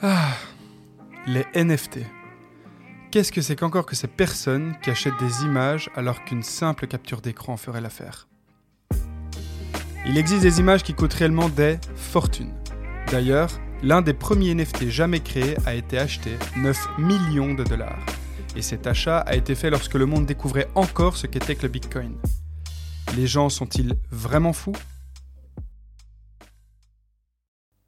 Ah, les NFT. Qu'est-ce que c'est qu'encore que ces personnes qui achètent des images alors qu'une simple capture d'écran ferait l'affaire? Il existe des images qui coûtent réellement des fortunes. D'ailleurs, l'un des premiers NFT jamais créés a été acheté 9 millions de dollars. Et cet achat a été fait lorsque le monde découvrait encore ce qu'était que le Bitcoin. Les gens sont-ils vraiment fous?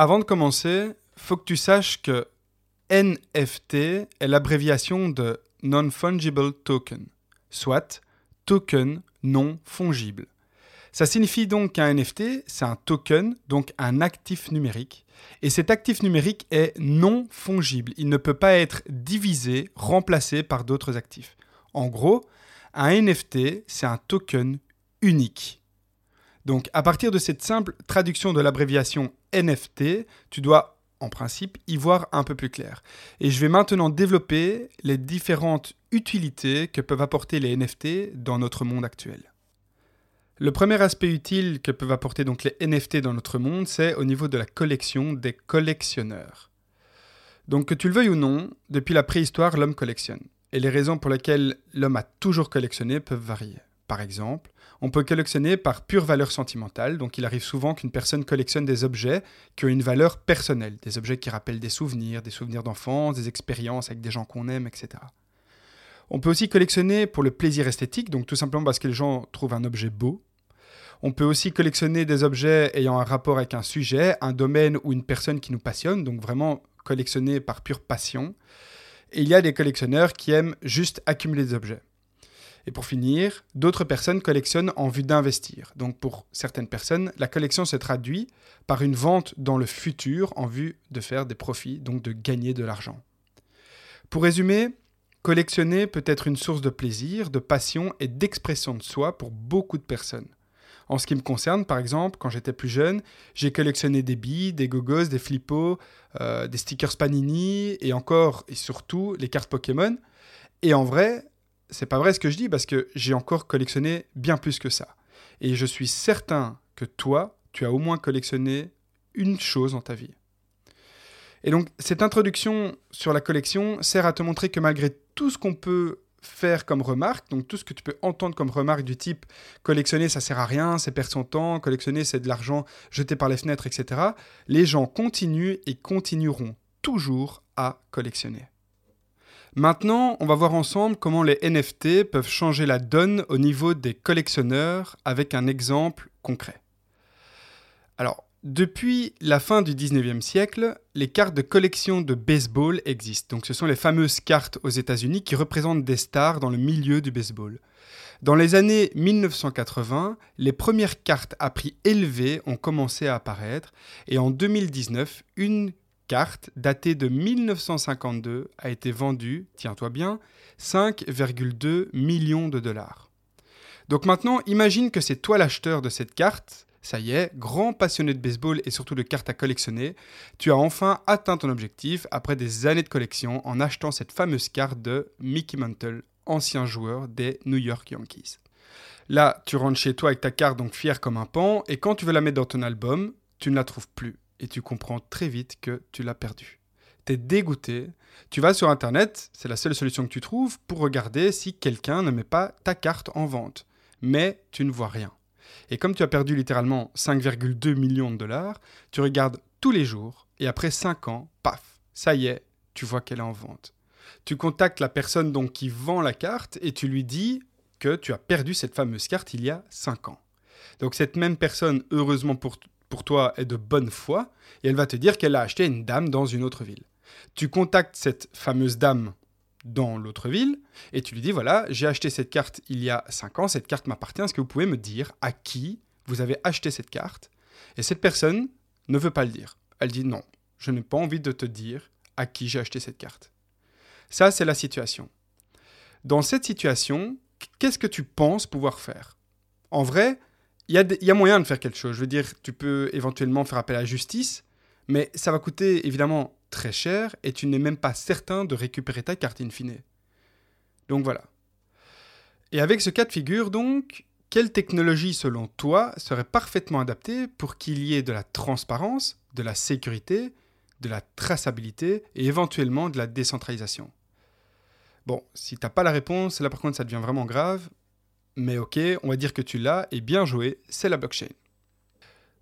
Avant de commencer, faut que tu saches que NFT est l'abréviation de Non-Fungible Token, soit token non fongible. Ça signifie donc qu'un NFT, c'est un token, donc un actif numérique, et cet actif numérique est non fongible. Il ne peut pas être divisé, remplacé par d'autres actifs. En gros, un NFT, c'est un token unique. Donc à partir de cette simple traduction de l'abréviation NFT, tu dois en principe y voir un peu plus clair. Et je vais maintenant développer les différentes utilités que peuvent apporter les NFT dans notre monde actuel. Le premier aspect utile que peuvent apporter donc les NFT dans notre monde, c'est au niveau de la collection des collectionneurs. Donc que tu le veuilles ou non, depuis la préhistoire, l'homme collectionne. Et les raisons pour lesquelles l'homme a toujours collectionné peuvent varier. Par exemple, on peut collectionner par pure valeur sentimentale, donc il arrive souvent qu'une personne collectionne des objets qui ont une valeur personnelle, des objets qui rappellent des souvenirs, des souvenirs d'enfance, des expériences avec des gens qu'on aime, etc. On peut aussi collectionner pour le plaisir esthétique, donc tout simplement parce que les gens trouvent un objet beau. On peut aussi collectionner des objets ayant un rapport avec un sujet, un domaine ou une personne qui nous passionne, donc vraiment collectionner par pure passion. Et il y a des collectionneurs qui aiment juste accumuler des objets. Et pour finir, d'autres personnes collectionnent en vue d'investir. Donc pour certaines personnes, la collection se traduit par une vente dans le futur en vue de faire des profits, donc de gagner de l'argent. Pour résumer, collectionner peut être une source de plaisir, de passion et d'expression de soi pour beaucoup de personnes. En ce qui me concerne, par exemple, quand j'étais plus jeune, j'ai collectionné des billes, des gogos, des flippos, euh, des stickers Panini et encore et surtout les cartes Pokémon. Et en vrai, c'est pas vrai ce que je dis parce que j'ai encore collectionné bien plus que ça. Et je suis certain que toi, tu as au moins collectionné une chose dans ta vie. Et donc, cette introduction sur la collection sert à te montrer que malgré tout ce qu'on peut faire comme remarque, donc tout ce que tu peux entendre comme remarque du type collectionner ça sert à rien, c'est perdre son temps, collectionner c'est de l'argent jeté par les fenêtres, etc., les gens continuent et continueront toujours à collectionner. Maintenant, on va voir ensemble comment les NFT peuvent changer la donne au niveau des collectionneurs avec un exemple concret. Alors, depuis la fin du 19e siècle, les cartes de collection de baseball existent. Donc ce sont les fameuses cartes aux États-Unis qui représentent des stars dans le milieu du baseball. Dans les années 1980, les premières cartes à prix élevé ont commencé à apparaître et en 2019, une carte datée de 1952 a été vendue, tiens-toi bien, 5,2 millions de dollars. Donc maintenant, imagine que c'est toi l'acheteur de cette carte. Ça y est, grand passionné de baseball et surtout de cartes à collectionner, tu as enfin atteint ton objectif après des années de collection en achetant cette fameuse carte de Mickey Mantle, ancien joueur des New York Yankees. Là, tu rentres chez toi avec ta carte donc fier comme un pan et quand tu veux la mettre dans ton album, tu ne la trouves plus et tu comprends très vite que tu l'as perdu. Tu es dégoûté, tu vas sur Internet, c'est la seule solution que tu trouves pour regarder si quelqu'un ne met pas ta carte en vente. Mais tu ne vois rien. Et comme tu as perdu littéralement 5,2 millions de dollars, tu regardes tous les jours et après 5 ans, paf, ça y est, tu vois qu'elle est en vente. Tu contactes la personne donc qui vend la carte et tu lui dis que tu as perdu cette fameuse carte il y a 5 ans. Donc cette même personne, heureusement pour, pour toi est de bonne foi, et elle va te dire qu'elle a acheté une dame dans une autre ville. Tu contactes cette fameuse dame dans l'autre ville, et tu lui dis, voilà, j'ai acheté cette carte il y a 5 ans, cette carte m'appartient, est-ce que vous pouvez me dire à qui vous avez acheté cette carte? Et cette personne ne veut pas le dire. Elle dit non, je n'ai pas envie de te dire à qui j'ai acheté cette carte. Ça, c'est la situation. Dans cette situation, qu'est-ce que tu penses pouvoir faire? En vrai, il y, a moyen de faire quelque chose. Je veux dire, tu peux éventuellement faire appel à la justice, mais ça va coûter évidemment très cher et tu n'es même pas certain de récupérer ta carte in fine. Donc voilà. Et avec ce cas de figure, donc, quelle technologie, selon toi, serait parfaitement adaptée pour qu'il y ait de la transparence, de la sécurité, de la traçabilité et éventuellement de la décentralisation? Bon, si tu n'as pas la réponse, là par contre ça devient vraiment grave, mais ok, on va dire que tu l'as et bien joué, c'est la blockchain.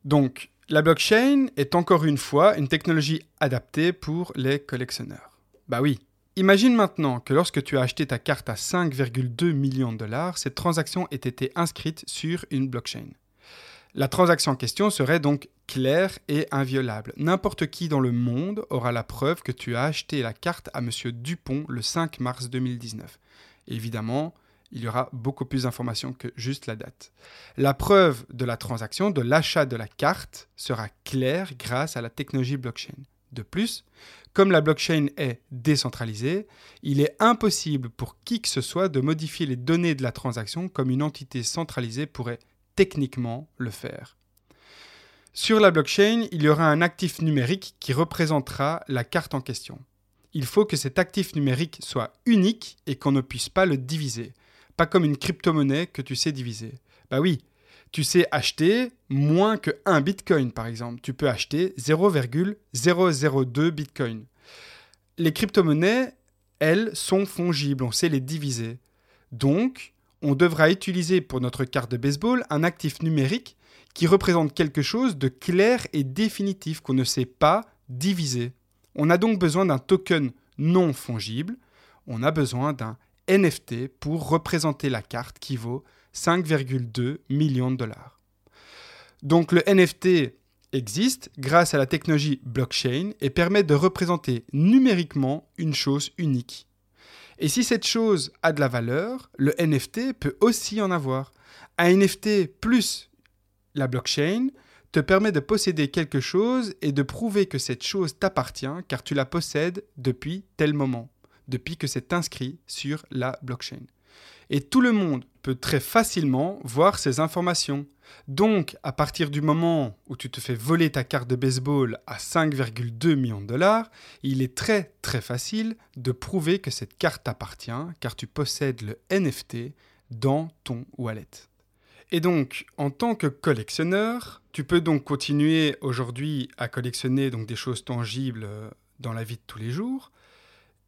Donc, la blockchain est encore une fois une technologie adaptée pour les collectionneurs. Bah oui, Imagine maintenant que lorsque tu as acheté ta carte à 5,2 millions de dollars, cette transaction ait été inscrite sur une blockchain. La transaction en question serait donc claire et inviolable. N'importe qui dans le monde aura la preuve que tu as acheté la carte à M. Dupont le 5 mars 2019. évidemment, il y aura beaucoup plus d'informations que juste la date. La preuve de la transaction, de l'achat de la carte, sera claire grâce à la technologie blockchain. De plus, comme la blockchain est décentralisée, il est impossible pour qui que ce soit de modifier les données de la transaction comme une entité centralisée pourrait techniquement le faire. Sur la blockchain, il y aura un actif numérique qui représentera la carte en question. Il faut que cet actif numérique soit unique et qu'on ne puisse pas le diviser. Pas comme une crypto-monnaie que tu sais diviser. Bah oui, tu sais acheter moins que 1 bitcoin par exemple. Tu peux acheter 0,002 bitcoin. Les crypto-monnaies, elles, sont fongibles, on sait les diviser. Donc, on devra utiliser pour notre carte de baseball un actif numérique qui représente quelque chose de clair et définitif qu'on ne sait pas diviser. On a donc besoin d'un token non fongible, on a besoin d'un NFT pour représenter la carte qui vaut 5,2 millions de dollars. Donc le NFT existe grâce à la technologie blockchain et permet de représenter numériquement une chose unique. Et si cette chose a de la valeur, le NFT peut aussi en avoir. Un NFT plus la blockchain te permet de posséder quelque chose et de prouver que cette chose t'appartient car tu la possèdes depuis tel moment, depuis que c'est inscrit sur la blockchain et tout le monde peut très facilement voir ces informations. Donc, à partir du moment où tu te fais voler ta carte de baseball à 5,2 millions de dollars, il est très très facile de prouver que cette carte t'appartient car tu possèdes le NFT dans ton wallet. Et donc, en tant que collectionneur, tu peux donc continuer aujourd'hui à collectionner donc des choses tangibles euh, dans la vie de tous les jours,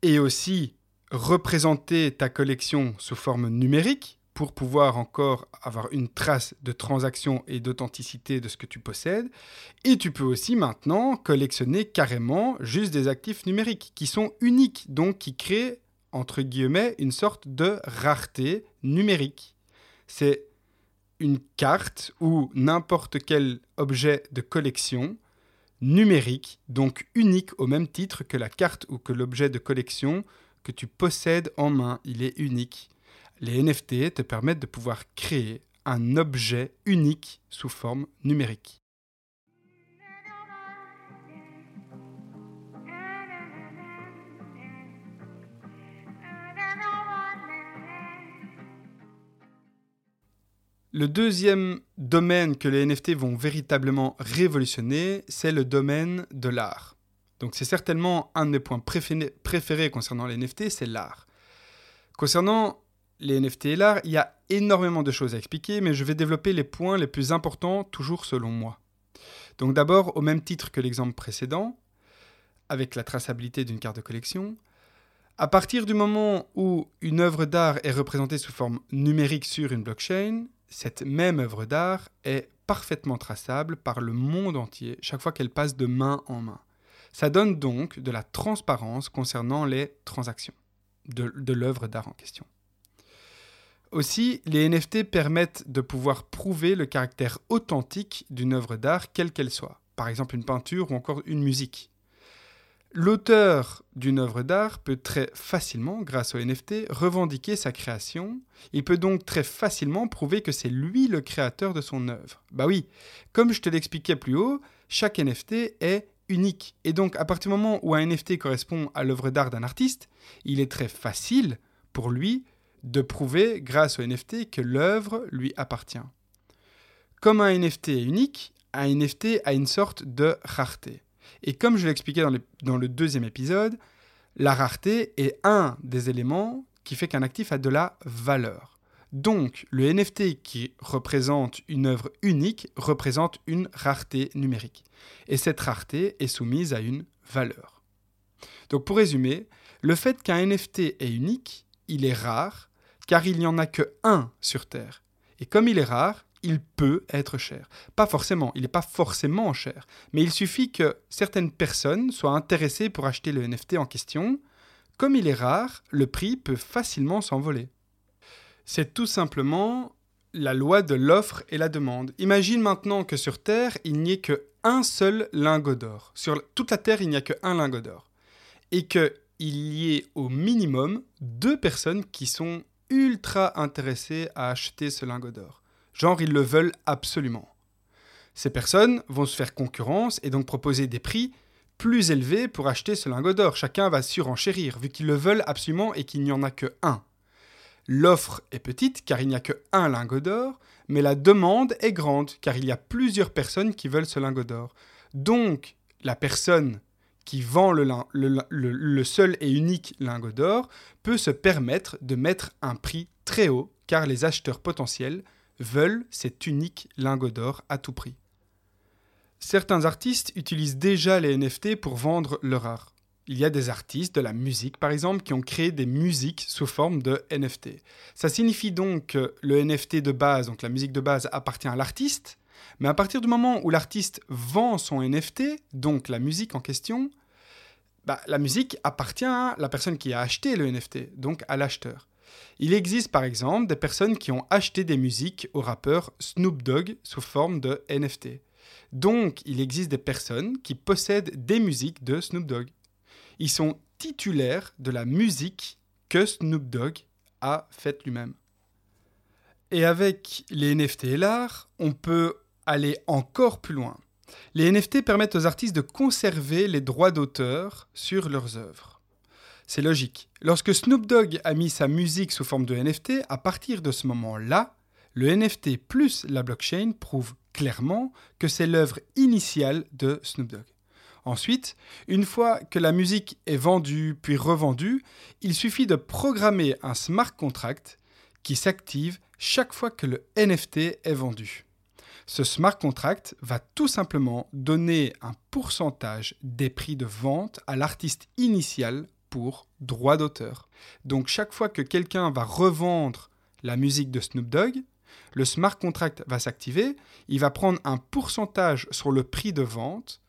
et aussi représenter ta collection sous forme numérique pour pouvoir encore avoir une trace de transaction et d'authenticité de ce que tu possèdes. Et tu peux aussi maintenant collectionner carrément juste des actifs numériques qui sont uniques, donc qui créent, entre guillemets, une sorte de rareté numérique. C'est une carte ou n'importe quel objet de collection numérique, donc unique au même titre que la carte ou que l'objet de collection que tu possèdes en main, il est unique. Les NFT te permettent de pouvoir créer un objet unique sous forme numérique. Le deuxième domaine que les NFT vont véritablement révolutionner, c'est le domaine de l'art. Donc c'est certainement un des points préférés concernant les NFT, c'est l'art. Concernant les NFT et l'art, il y a énormément de choses à expliquer, mais je vais développer les points les plus importants, toujours selon moi. Donc d'abord, au même titre que l'exemple précédent, avec la traçabilité d'une carte de collection, à partir du moment où une œuvre d'art est représentée sous forme numérique sur une blockchain, cette même œuvre d'art est parfaitement traçable par le monde entier chaque fois qu'elle passe de main en main. Ça donne donc de la transparence concernant les transactions de, l'œuvre d'art en question. Aussi, les NFT permettent de pouvoir prouver le caractère authentique d'une œuvre d'art, quelle qu'elle soit, par exemple une peinture ou encore une musique. L'auteur d'une œuvre d'art peut très facilement, grâce au NFT, revendiquer sa création. Il peut donc très facilement prouver que c'est lui le créateur de son œuvre. Bah oui, comme je te l'expliquais plus haut, chaque NFT est unique. Et donc, à partir du moment où un NFT correspond à l'œuvre d'art d'un artiste, il est très facile pour lui de prouver, grâce au NFT, que l'œuvre lui appartient. Comme un NFT est unique, un NFT a une sorte de rareté. Et comme je l'expliquais dans, dans le deuxième épisode, la rareté est un des éléments qui fait qu'un actif a de la valeur. Donc, le NFT qui représente une œuvre unique représente une rareté numérique. Et cette rareté est soumise à une valeur. Donc, pour résumer, le fait qu'un NFT est unique, il est rare, car il n'y en a que un sur Terre. Et comme il est rare, il peut être cher. Pas forcément, il n'est pas forcément cher, mais il suffit que certaines personnes soient intéressées pour acheter le NFT en question. Comme il est rare, le prix peut facilement s'envoler. C'est tout simplement la loi de l'offre et la demande. Imagine maintenant que sur Terre, il n'y ait que un seul lingot d'or. Sur toute la Terre, il n'y a qu'un lingot d'or. Et qu'il y ait au minimum deux personnes qui sont ultra intéressées à acheter ce lingot d'or. Genre, ils le veulent absolument. Ces personnes vont se faire concurrence et donc proposer des prix plus élevés pour acheter ce lingot d'or. Chacun va surenchérir, vu qu'ils le veulent absolument et qu'il n'y en a que un. L'offre est petite car il n'y a que un lingot d'or, mais la demande est grande car il y a plusieurs personnes qui veulent ce lingot d'or. Donc, la personne qui vend le, le, seul et unique lingot d'or peut se permettre de mettre un prix très haut car les acheteurs potentiels veulent cet unique lingot d'or à tout prix. Certains artistes utilisent déjà les NFT pour vendre leur art. Il y a des artistes de la musique, par exemple, qui ont créé des musiques sous forme de NFT. Ça signifie donc que le NFT de base, donc la musique de base, appartient à l'artiste, mais à partir du moment où l'artiste vend son NFT, donc la musique en question, bah, la musique appartient à la personne qui a acheté le NFT, donc à l'acheteur. Il existe par exemple des personnes qui ont acheté des musiques au rappeur Snoop Dogg sous forme de NFT. Donc il existe des personnes qui possèdent des musiques de Snoop Dogg. Ils sont titulaires de la musique que Snoop Dogg a faite lui-même. Et avec les NFT et l'art, on peut aller encore plus loin. Les NFT permettent aux artistes de conserver les droits d'auteur sur leurs œuvres. C'est logique. Lorsque Snoop Dogg a mis sa musique sous forme de NFT, à partir de ce moment-là, le NFT plus la blockchain prouvent clairement que c'est l'œuvre initiale de Snoop Dogg. Ensuite, une fois que la musique est vendue puis revendue, il suffit de programmer un smart contract qui s'active chaque fois que le NFT est vendu. Ce smart contract va tout simplement donner un pourcentage des prix de vente à l'artiste initial pour droit d'auteur. Donc chaque fois que quelqu'un va revendre la musique de Snoop Dogg, le smart contract va s'activer, il va prendre un pourcentage sur le prix de vente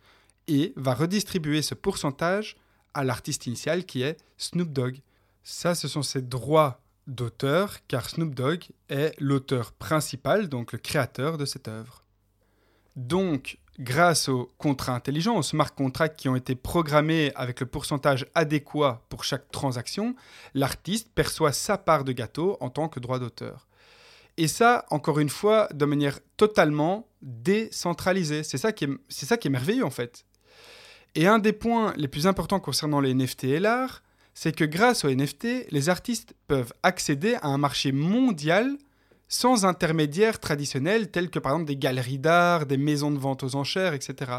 et va redistribuer ce pourcentage à l'artiste initial qui est Snoop Dogg. Ça, ce sont ses droits d'auteur, car Snoop Dogg est l'auteur principal, donc le créateur de cette œuvre. Donc, grâce aux contrats intelligents, aux smart contracts qui ont été programmés avec le pourcentage adéquat pour chaque transaction, l'artiste perçoit sa part de gâteau en tant que droit d'auteur. Et ça, encore une fois, de manière totalement décentralisée. C'est ça, qui est, merveilleux en fait. Et un des points les plus importants concernant les NFT et l'art, c'est que grâce aux NFT, les artistes peuvent accéder à un marché mondial sans intermédiaires traditionnels tels que par exemple des galeries d'art, des maisons de vente aux enchères, etc.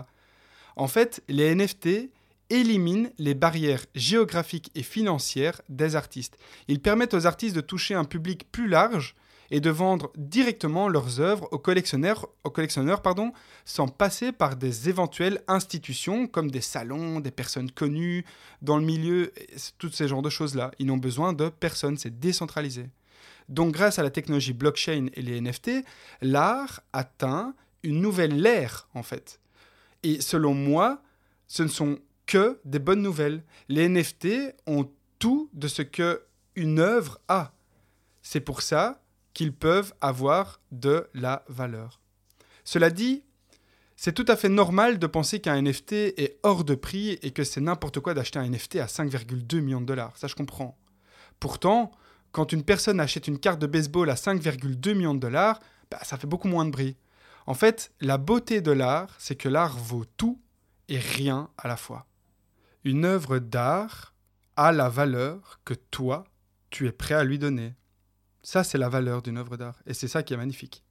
En fait, les NFT éliminent les barrières géographiques et financières des artistes. Ils permettent aux artistes de toucher un public plus large et de vendre directement leurs œuvres aux collectionneurs, aux collectionneurs pardon, sans passer par des éventuelles institutions comme des salons, des personnes connues dans le milieu, tous ces genres de choses-là. Ils n'ont besoin de personne, c'est décentralisé. Donc grâce à la technologie blockchain et les NFT, l'art atteint une nouvelle ère en fait. Et selon moi, ce ne sont que des bonnes nouvelles. Les NFT ont tout de ce que une œuvre a. C'est pour ça qu'ils peuvent avoir de la valeur. Cela dit, c'est tout à fait normal de penser qu'un NFT est hors de prix et que c'est n'importe quoi d'acheter un NFT à 5,2 millions de dollars. Ça, je comprends. Pourtant, quand une personne achète une carte de baseball à 5,2 millions de dollars, bah, ça fait beaucoup moins de bruit. En fait, la beauté de l'art, c'est que l'art vaut tout et rien à la fois. Une œuvre d'art a la valeur que toi, tu es prêt à lui donner. Ça, c'est la valeur d'une œuvre d'art. Et c'est ça qui est magnifique.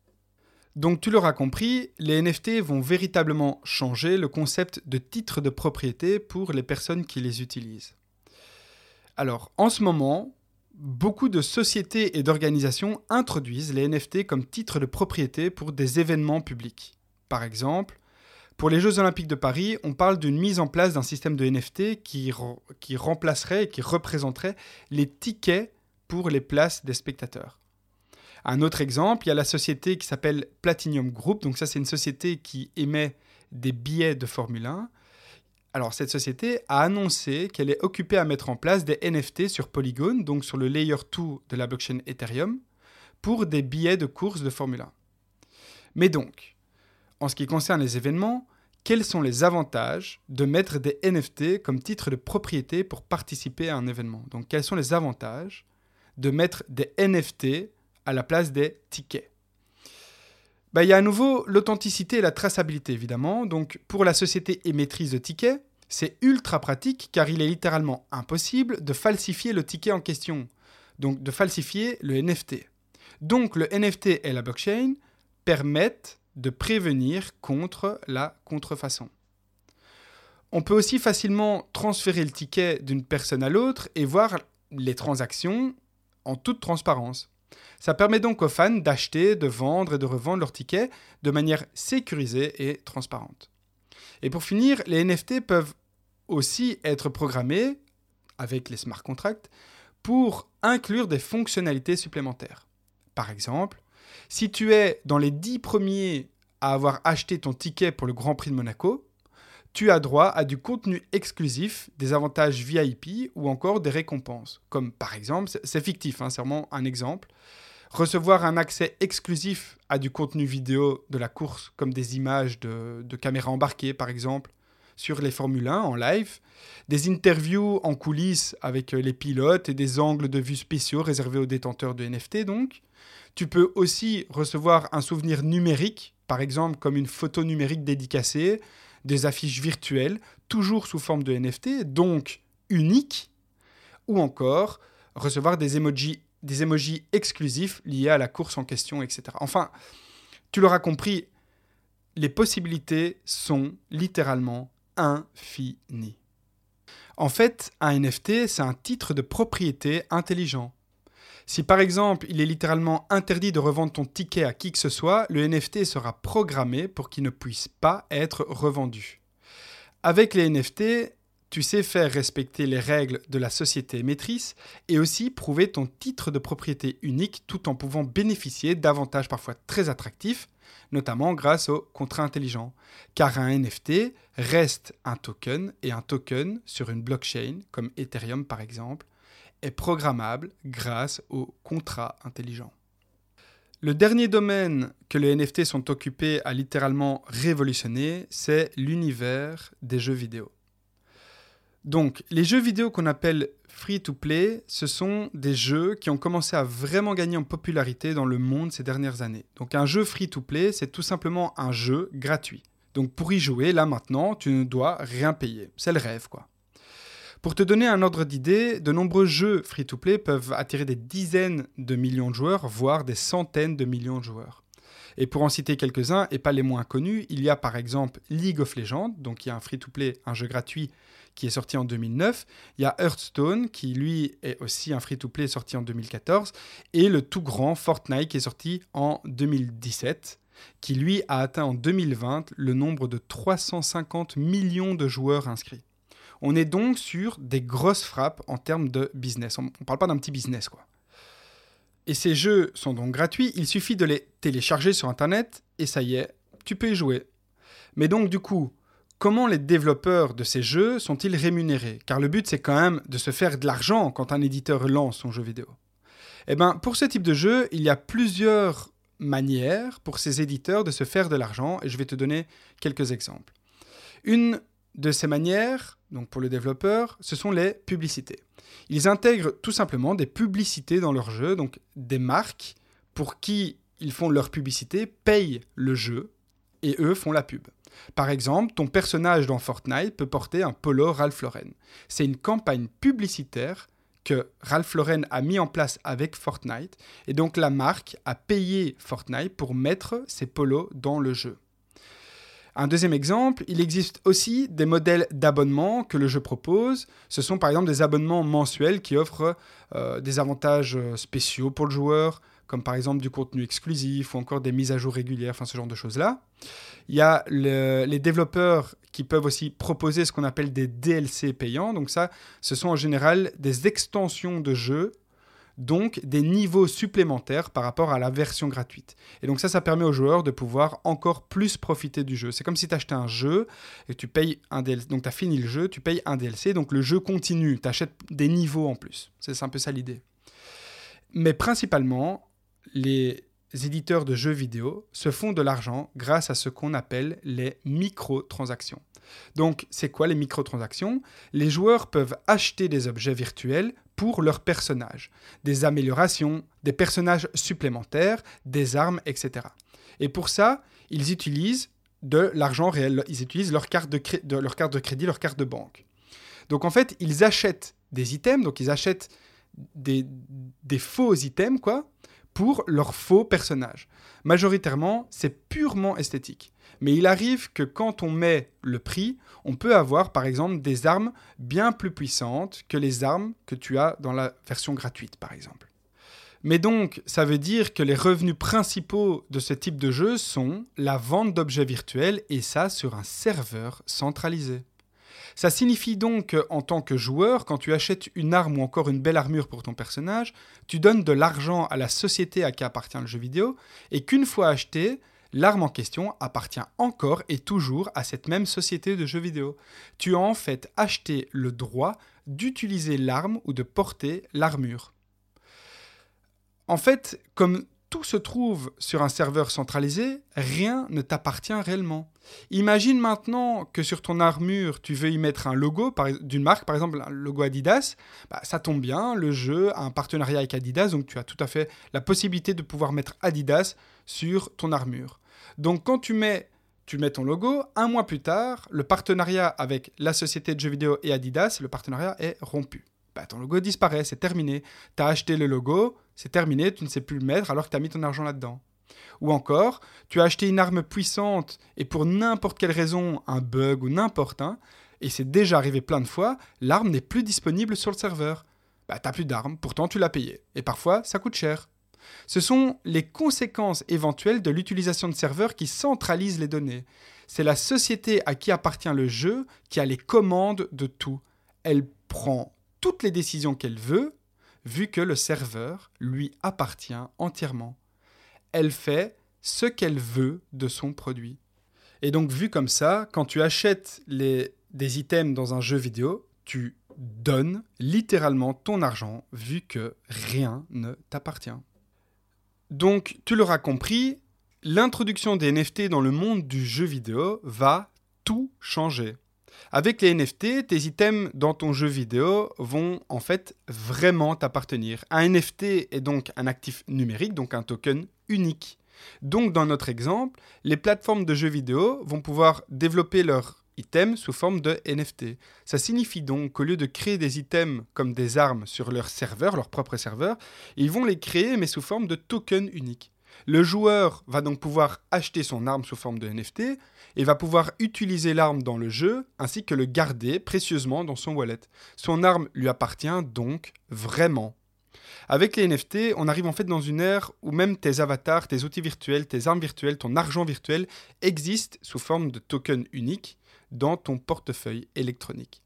Donc tu l'auras compris, les NFT vont véritablement changer le concept de titre de propriété pour les personnes qui les utilisent. Alors, en ce moment, beaucoup de sociétés et d'organisations introduisent les NFT comme titre de propriété pour des événements publics. Par exemple, pour les Jeux Olympiques de Paris, on parle d'une mise en place d'un système de NFT qui, remplacerait et qui représenterait les tickets pour les places des spectateurs. Un autre exemple, il y a la société qui s'appelle Platinum Group. Donc ça, c'est une société qui émet des billets de Formule 1. Alors cette société a annoncé qu'elle est occupée à mettre en place des NFT sur Polygon, donc sur le layer 2 de la blockchain Ethereum, pour des billets de course de Formule 1. Mais donc, en ce qui concerne les événements, quels sont les avantages de mettre des NFT comme titre de propriété pour participer à un événement? Donc quels sont les avantages de mettre des NFT à la place des tickets? Bah, il y a à nouveau l'authenticité et la traçabilité, évidemment. Donc, pour la société émettrice de tickets, c'est ultra pratique car il est littéralement impossible de falsifier le ticket en question. Donc, de falsifier le NFT. Donc, le NFT et la blockchain permettent de prévenir contre la contrefaçon. On peut aussi facilement transférer le ticket d'une personne à l'autre et voir les transactions en toute transparence. Ça permet donc aux fans d'acheter, de vendre et de revendre leurs tickets de manière sécurisée et transparente. Et pour finir, les NFT peuvent aussi être programmés avec les smart contracts pour inclure des fonctionnalités supplémentaires. Par exemple, si tu es dans les 10 premiers à avoir acheté ton ticket pour le Grand Prix de Monaco, tu as droit à du contenu exclusif, des avantages VIP ou encore des récompenses. Comme par exemple, c'est fictif, hein, c'est vraiment un exemple, recevoir un accès exclusif à du contenu vidéo de la course, comme des images de, caméras embarquées par exemple, sur les Formule 1 en live, des interviews en coulisses avec les pilotes et des angles de vue spéciaux réservés aux détenteurs de NFT donc. Tu peux aussi recevoir un souvenir numérique, par exemple comme une photo numérique dédicacée, des affiches virtuelles, toujours sous forme de NFT, donc uniques, ou encore recevoir des emojis, des emojis exclusifs liés à la course en question, etc. Enfin, tu l'auras compris, les possibilités sont littéralement infinies. En fait, un NFT, c'est un titre de propriété intelligent. Si par exemple il est littéralement interdit de revendre ton ticket à qui que ce soit, le NFT sera programmé pour qu'il ne puisse pas être revendu. Avec les NFT, tu sais faire respecter les règles de la société maîtrise et aussi prouver ton titre de propriété unique tout en pouvant bénéficier d'avantages parfois très attractifs, notamment grâce au contrat intelligent. Car un NFT reste un token et un token sur une blockchain comme Ethereum par exemple est programmable grâce au contrat intelligent. Le dernier domaine que les NFT sont occupés à littéralement révolutionner, c'est l'univers des jeux vidéo. Donc, les jeux vidéo qu'on appelle free-to-play, ce sont des jeux qui ont commencé à vraiment gagner en popularité dans le monde ces dernières années. Donc, un jeu free-to-play, c'est tout simplement un jeu gratuit. Donc, pour y jouer, là maintenant, tu ne dois rien payer. C'est le rêve, quoi. Pour te donner un ordre d'idée, de nombreux jeux free-to-play peuvent attirer des dizaines de millions de joueurs, voire des centaines de millions de joueurs. Et pour en citer quelques-uns, et pas les moins connus, il y a par exemple League of Legends, donc il y a un free-to-play, un jeu gratuit qui est sorti en 2009. Il y a Hearthstone, qui lui est aussi un free-to-play sorti en 2014. Et le tout grand Fortnite, qui est sorti en 2017, qui lui a atteint en 2020 le nombre de 350 millions de joueurs inscrits. On est donc sur des grosses frappes en termes de business. On ne parle pas d'un petit business, quoi. Et ces jeux sont donc gratuits, il suffit de les télécharger sur Internet et ça y est, tu peux y jouer. Mais donc du coup, comment les développeurs de ces jeux sont-ils rémunérés? Car le but c'est quand même de se faire de l'argent quand un éditeur lance son jeu vidéo. Eh bien, pour ce type de jeu, il y a plusieurs manières pour ces éditeurs de se faire de l'argent et je vais te donner quelques exemples. Une de ces manières, donc pour le développeur, ce sont les publicités. Ils intègrent tout simplement des publicités dans leur jeu, donc des marques pour qui ils font leur publicité payent le jeu et eux font la pub. Par exemple, ton personnage dans Fortnite peut porter un polo Ralph Lauren. C'est une campagne publicitaire que Ralph Lauren a mis en place avec Fortnite, et donc la marque a payé Fortnite pour mettre ses polos dans le jeu. Un deuxième exemple, il existe aussi des modèles d'abonnement que le jeu propose. Ce sont par exemple des abonnements mensuels qui offrent euh, des avantages euh, spéciaux pour le joueur, comme par exemple du contenu exclusif ou encore des mises à jour régulières, enfin ce genre de choses-là. Il y a les développeurs qui peuvent aussi proposer ce qu'on appelle des DLC payants. Donc ça, ce sont en général des extensions de jeux donc des niveaux supplémentaires par rapport à la version gratuite. Et donc ça, ça permet aux joueurs de pouvoir encore plus profiter du jeu. C'est comme si tu achetais un jeu et tu payes un DLC. Donc tu as fini le jeu, tu payes un DLC, donc le jeu continue, tu achètes des niveaux en plus. C'est un peu ça l'idée. Mais principalement, les éditeurs de jeux vidéo se font de l'argent grâce à ce qu'on appelle les microtransactions. Donc, c'est quoi les microtransactions? Les joueurs peuvent acheter des objets virtuels pour leurs personnages, des améliorations, des personnages supplémentaires, des armes, etc. Et pour ça, ils utilisent de l'argent réel, ils utilisent leur carte de, de crédit, leur carte de banque. Donc en fait, ils achètent des items, donc ils achètent des, des faux items, quoi, pour leurs faux personnages. Majoritairement, c'est purement esthétique. Mais il arrive que quand on met le prix, on peut avoir par exemple des armes bien plus puissantes que les armes que tu as dans la version gratuite par exemple. Mais donc, ça veut dire que les revenus principaux de ce type de jeu sont la vente d'objets virtuels et ça sur un serveur centralisé. Ça signifie donc qu'en tant que joueur, quand tu achètes une arme ou encore une belle armure pour ton personnage, tu donnes de l'argent à la société à qui appartient le jeu vidéo, et qu'une fois acheté, L'arme en question appartient encore et toujours à cette même société de jeux vidéo. Tu as en fait acheté le droit d'utiliser l'arme ou de porter l'armure. En fait, comme tout se trouve sur un serveur centralisé, rien ne t'appartient réellement. Imagine maintenant que sur ton armure, tu veux y mettre un logo d'une marque, par exemple un logo Adidas. Bah, ça tombe bien, le jeu a un partenariat avec Adidas, donc tu as tout à fait la possibilité de pouvoir mettre Adidas sur ton armure. Donc quand tu mets, ton logo, un mois plus tard, le partenariat avec la société de jeux vidéo et Adidas, le partenariat est rompu. Bah, ton logo disparaît, c'est terminé. Tu as acheté le logo, c'est terminé, tu ne sais plus le mettre alors que tu as mis ton argent là-dedans. Ou encore, tu as acheté une arme puissante et pour n'importe quelle raison, un bug ou n'importe un, et c'est déjà arrivé plein de fois, l'arme n'est plus disponible sur le serveur. Bah, t'as plus d'armes, pourtant tu l'as payé. Et parfois, ça coûte cher. Ce sont les conséquences éventuelles de l'utilisation de serveurs qui centralisent les données. C'est la société à qui appartient le jeu qui a les commandes de tout. Elle prend toutes les décisions qu'elle veut, vu que le serveur lui appartient entièrement. Elle fait ce qu'elle veut de son produit. Et donc vu comme ça, quand tu achètes des items dans un jeu vidéo, tu donnes littéralement ton argent, vu que rien ne t'appartient. Donc, tu l'auras compris, l'introduction des NFT dans le monde du jeu vidéo va tout changer. Avec les NFT, tes items dans ton jeu vidéo vont en fait vraiment t'appartenir. Un NFT est donc un actif numérique, donc un token unique. Donc dans notre exemple, les plateformes de jeux vidéo vont pouvoir développer leurs items sous forme de NFT. Ça signifie donc qu'au lieu de créer des items comme des armes sur leur serveur, leur propre serveur, ils vont les créer mais sous forme de tokens uniques. Le joueur va donc pouvoir acheter son arme sous forme de NFT et va pouvoir utiliser l'arme dans le jeu ainsi que le garder précieusement dans son wallet. Son arme lui appartient donc vraiment. Avec les NFT, on arrive en fait dans une ère où même tes avatars, tes outils virtuels, tes armes virtuelles, ton argent virtuel existent sous forme de tokens uniques dans ton portefeuille électronique.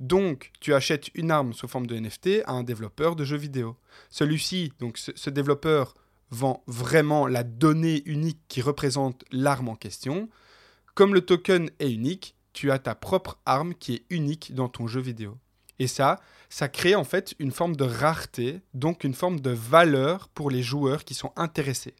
Donc, tu achètes une arme sous forme de NFT à un développeur de jeux vidéo. Celui-ci, donc ce, développeur, vend vraiment la donnée unique qui représente l'arme en question. Comme le token est unique, tu as ta propre arme qui est unique dans ton jeu vidéo. Et ça, ça crée en fait une forme de rareté, donc une forme de valeur pour les joueurs qui sont intéressés.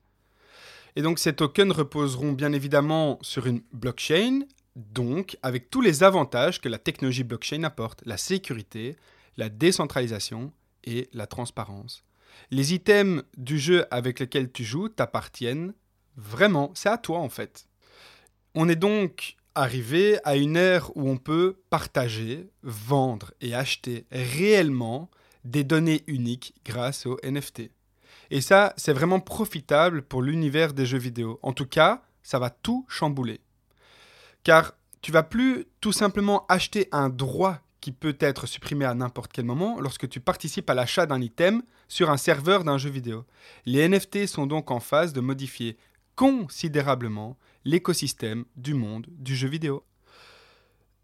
Et donc ces tokens reposeront bien évidemment sur une blockchain donc avec tous les avantages que la technologie blockchain apporte, la sécurité, la décentralisation et la transparence. Les items du jeu avec lesquels tu joues t'appartiennent vraiment, c'est à toi en fait. On est donc arrivé à une ère où on peut partager, vendre et acheter réellement des données uniques grâce aux NFT. Et ça, c'est vraiment profitable pour l'univers des jeux vidéo. En tout cas, ça va tout chambouler. Car tu vas plus tout simplement acheter un droit peut être supprimé à n'importe quel moment lorsque tu participes à l'achat d'un item sur un serveur d'un jeu vidéo. Les NFT sont donc en phase de modifier considérablement l'écosystème du monde du jeu vidéo.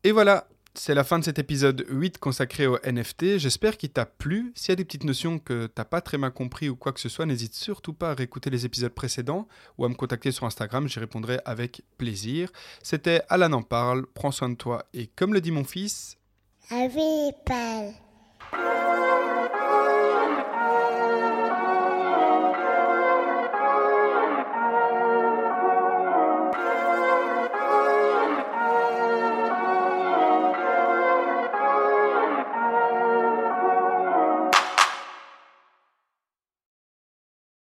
Et voilà, c'est la fin de cet épisode 8 consacré au NFT. J'espère qu'il t'a plu. S'il y a des petites notions que t'as pas très bien compris ou quoi que ce soit, n'hésite surtout pas à réécouter les épisodes précédents ou à me contacter sur Instagram, j'y répondrai avec plaisir. C'était Alan en parle, prends soin de toi et comme le dit mon fils... Avec